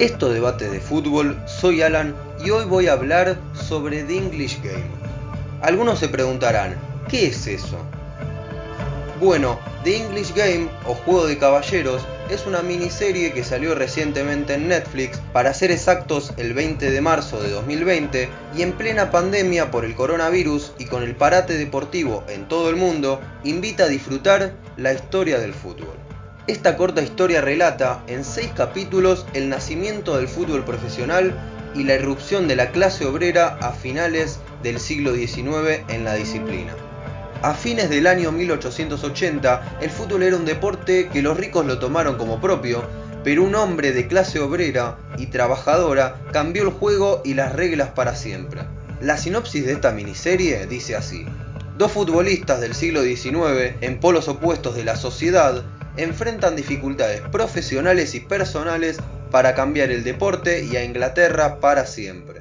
Esto debate de fútbol, soy Alan y hoy voy a hablar sobre The English Game. Algunos se preguntarán, ¿qué es eso? Bueno, The English Game o Juego de Caballeros es una miniserie que salió recientemente en Netflix, para ser exactos el 20 de marzo de 2020, y en plena pandemia por el coronavirus y con el parate deportivo en todo el mundo, invita a disfrutar la historia del fútbol. Esta corta historia relata, en seis capítulos, el nacimiento del fútbol profesional y la irrupción de la clase obrera a finales del siglo XIX en la disciplina. A fines del año 1880, el fútbol era un deporte que los ricos lo tomaron como propio, pero un hombre de clase obrera y trabajadora cambió el juego y las reglas para siempre. La sinopsis de esta miniserie dice así. Dos futbolistas del siglo XIX, en polos opuestos de la sociedad, enfrentan dificultades profesionales y personales para cambiar el deporte y a Inglaterra para siempre.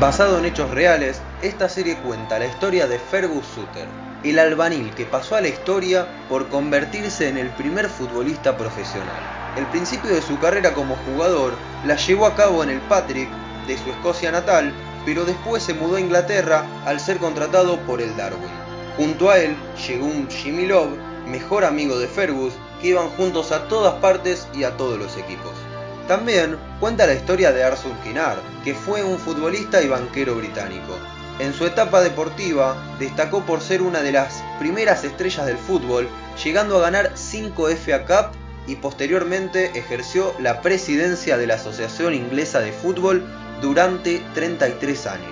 Basado en hechos reales, esta serie cuenta la historia de Fergus Sutter, el albanil que pasó a la historia por convertirse en el primer futbolista profesional. El principio de su carrera como jugador la llevó a cabo en el Patrick de su Escocia natal, pero después se mudó a Inglaterra al ser contratado por el Darwin. Junto a él llegó un Jimmy Love, mejor amigo de Fergus, que iban juntos a todas partes y a todos los equipos. También cuenta la historia de Arthur Kinard, que fue un futbolista y banquero británico. En su etapa deportiva destacó por ser una de las primeras estrellas del fútbol, llegando a ganar 5 FA Cup y posteriormente ejerció la presidencia de la Asociación Inglesa de Fútbol durante 33 años.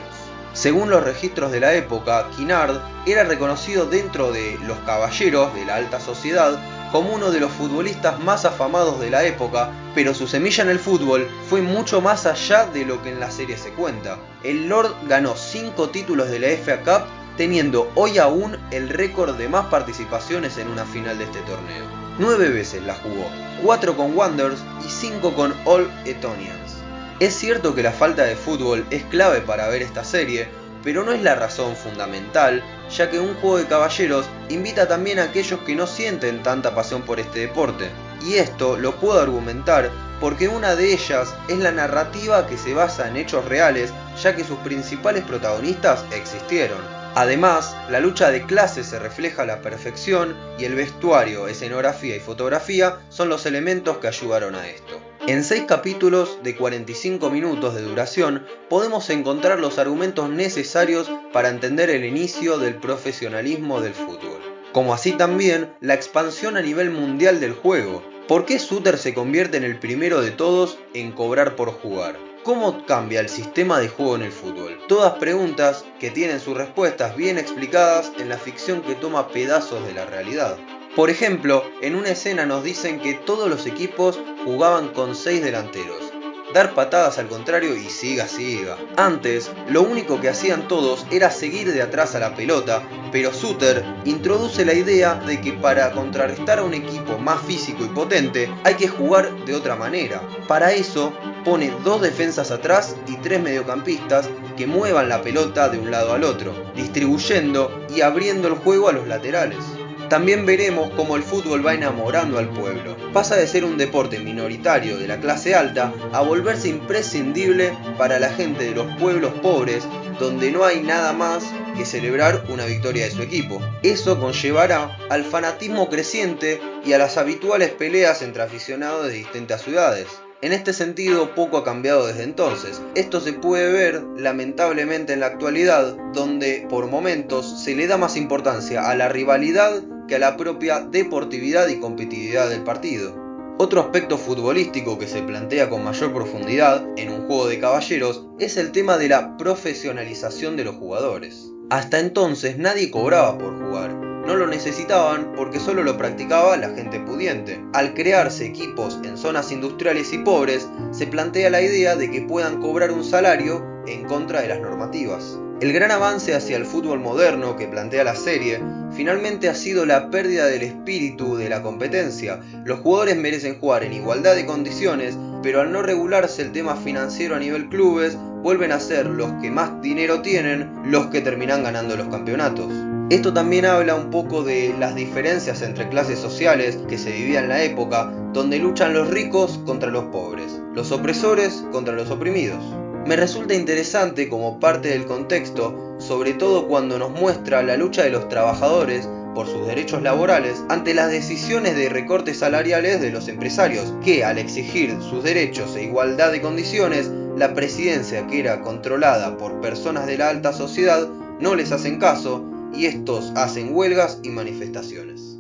Según los registros de la época, Kinard era reconocido dentro de los caballeros de la alta sociedad como uno de los futbolistas más afamados de la época, pero su semilla en el fútbol fue mucho más allá de lo que en la serie se cuenta. El Lord ganó 5 títulos de la FA Cup, teniendo hoy aún el récord de más participaciones en una final de este torneo. Nueve veces la jugó, cuatro con Wanderers y cinco con All Etonians. Es cierto que la falta de fútbol es clave para ver esta serie, pero no es la razón fundamental, ya que un juego de caballeros invita también a aquellos que no sienten tanta pasión por este deporte. Y esto lo puedo argumentar porque una de ellas es la narrativa que se basa en hechos reales, ya que sus principales protagonistas existieron. Además, la lucha de clases se refleja a la perfección y el vestuario, escenografía y fotografía son los elementos que ayudaron a esto. En seis capítulos de 45 minutos de duración podemos encontrar los argumentos necesarios para entender el inicio del profesionalismo del fútbol, como así también la expansión a nivel mundial del juego. ¿Por qué Suter se convierte en el primero de todos en cobrar por jugar? ¿Cómo cambia el sistema de juego en el fútbol? Todas preguntas que tienen sus respuestas bien explicadas en la ficción que toma pedazos de la realidad. Por ejemplo, en una escena nos dicen que todos los equipos jugaban con 6 delanteros dar patadas al contrario y siga, siga. Antes, lo único que hacían todos era seguir de atrás a la pelota, pero Suter introduce la idea de que para contrarrestar a un equipo más físico y potente hay que jugar de otra manera. Para eso, pone dos defensas atrás y tres mediocampistas que muevan la pelota de un lado al otro, distribuyendo y abriendo el juego a los laterales. También veremos cómo el fútbol va enamorando al pueblo. Pasa de ser un deporte minoritario de la clase alta a volverse imprescindible para la gente de los pueblos pobres donde no hay nada más que celebrar una victoria de su equipo. Eso conllevará al fanatismo creciente y a las habituales peleas entre aficionados de distintas ciudades. En este sentido, poco ha cambiado desde entonces. Esto se puede ver lamentablemente en la actualidad, donde por momentos se le da más importancia a la rivalidad que a la propia deportividad y competitividad del partido. Otro aspecto futbolístico que se plantea con mayor profundidad en un juego de caballeros es el tema de la profesionalización de los jugadores. Hasta entonces nadie cobraba por jugar, no lo necesitaban porque solo lo practicaba la gente pudiente. Al crearse equipos en zonas industriales y pobres, se plantea la idea de que puedan cobrar un salario en contra de las normativas. El gran avance hacia el fútbol moderno que plantea la serie finalmente ha sido la pérdida del espíritu de la competencia. Los jugadores merecen jugar en igualdad de condiciones, pero al no regularse el tema financiero a nivel clubes, vuelven a ser los que más dinero tienen los que terminan ganando los campeonatos. Esto también habla un poco de las diferencias entre clases sociales que se vivían en la época, donde luchan los ricos contra los pobres, los opresores contra los oprimidos. Me resulta interesante como parte del contexto, sobre todo cuando nos muestra la lucha de los trabajadores por sus derechos laborales ante las decisiones de recortes salariales de los empresarios, que al exigir sus derechos e igualdad de condiciones, la presidencia que era controlada por personas de la alta sociedad no les hacen caso y estos hacen huelgas y manifestaciones.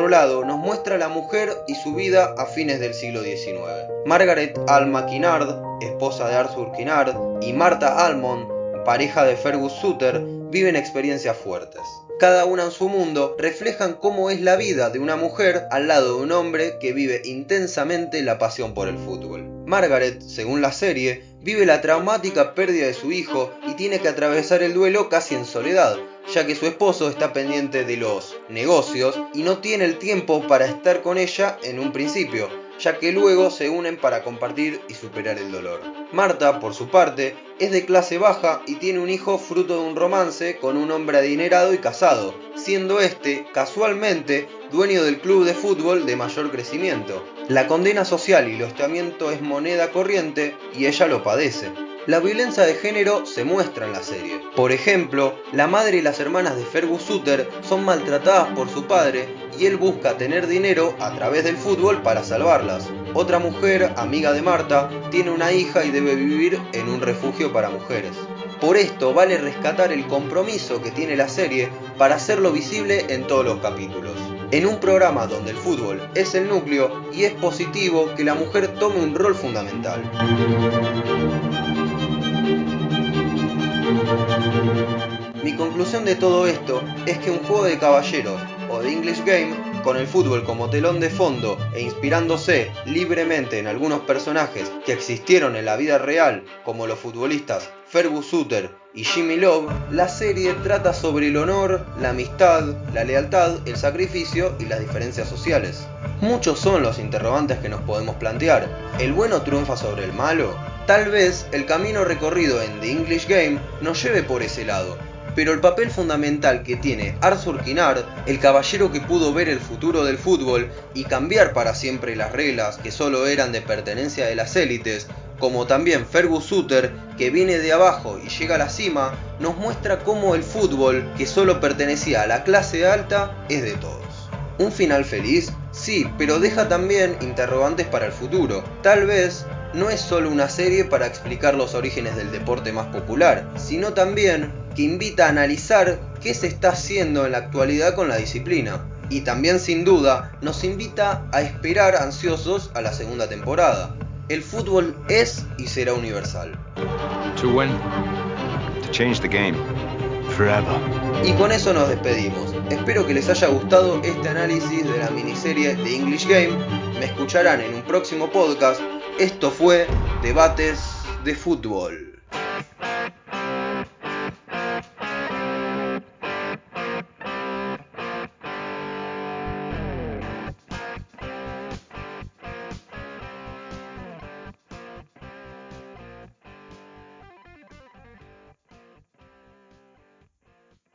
Otro lado, nos muestra la mujer y su vida a fines del siglo XIX. Margaret Alma Kinard, esposa de Arthur Kinard, y Martha Almond, pareja de Fergus Suter, viven experiencias fuertes. Cada una en su mundo reflejan cómo es la vida de una mujer al lado de un hombre que vive intensamente la pasión por el fútbol. Margaret, según la serie, vive la traumática pérdida de su hijo y tiene que atravesar el duelo casi en soledad, ya que su esposo está pendiente de los negocios y no tiene el tiempo para estar con ella en un principio, ya que luego se unen para compartir y superar el dolor. Marta, por su parte, es de clase baja y tiene un hijo fruto de un romance con un hombre adinerado y casado, siendo este, casualmente, dueño del club de fútbol de mayor crecimiento. La condena social y el hostigamiento es moneda corriente y ella lo padece. La violencia de género se muestra en la serie. Por ejemplo, la madre y las hermanas de Fergus Suter son maltratadas por su padre y él busca tener dinero a través del fútbol para salvarlas. Otra mujer, amiga de Marta, tiene una hija y debe vivir en un refugio para mujeres. Por esto vale rescatar el compromiso que tiene la serie para hacerlo visible en todos los capítulos. En un programa donde el fútbol es el núcleo y es positivo que la mujer tome un rol fundamental. Mi conclusión de todo esto es que un juego de caballeros o de English Game, con el fútbol como telón de fondo e inspirándose libremente en algunos personajes que existieron en la vida real, como los futbolistas Fergus Suter y Jimmy Love, la serie trata sobre el honor, la amistad, la lealtad, el sacrificio y las diferencias sociales. Muchos son los interrogantes que nos podemos plantear. ¿El bueno triunfa sobre el malo? Tal vez el camino recorrido en The English Game nos lleve por ese lado, pero el papel fundamental que tiene Arthur Kinard, el caballero que pudo ver el futuro del fútbol y cambiar para siempre las reglas que solo eran de pertenencia de las élites, como también Fergus Suter, que viene de abajo y llega a la cima, nos muestra cómo el fútbol, que solo pertenecía a la clase alta, es de todos. ¿Un final feliz? Sí, pero deja también interrogantes para el futuro. Tal vez no es solo una serie para explicar los orígenes del deporte más popular, sino también que invita a analizar qué se está haciendo en la actualidad con la disciplina. Y también sin duda nos invita a esperar ansiosos a la segunda temporada. El fútbol es y será universal. Y con eso nos despedimos. Espero que les haya gustado este análisis de la miniserie de English Game. Me escucharán en un próximo podcast. Esto fue Debates de Fútbol.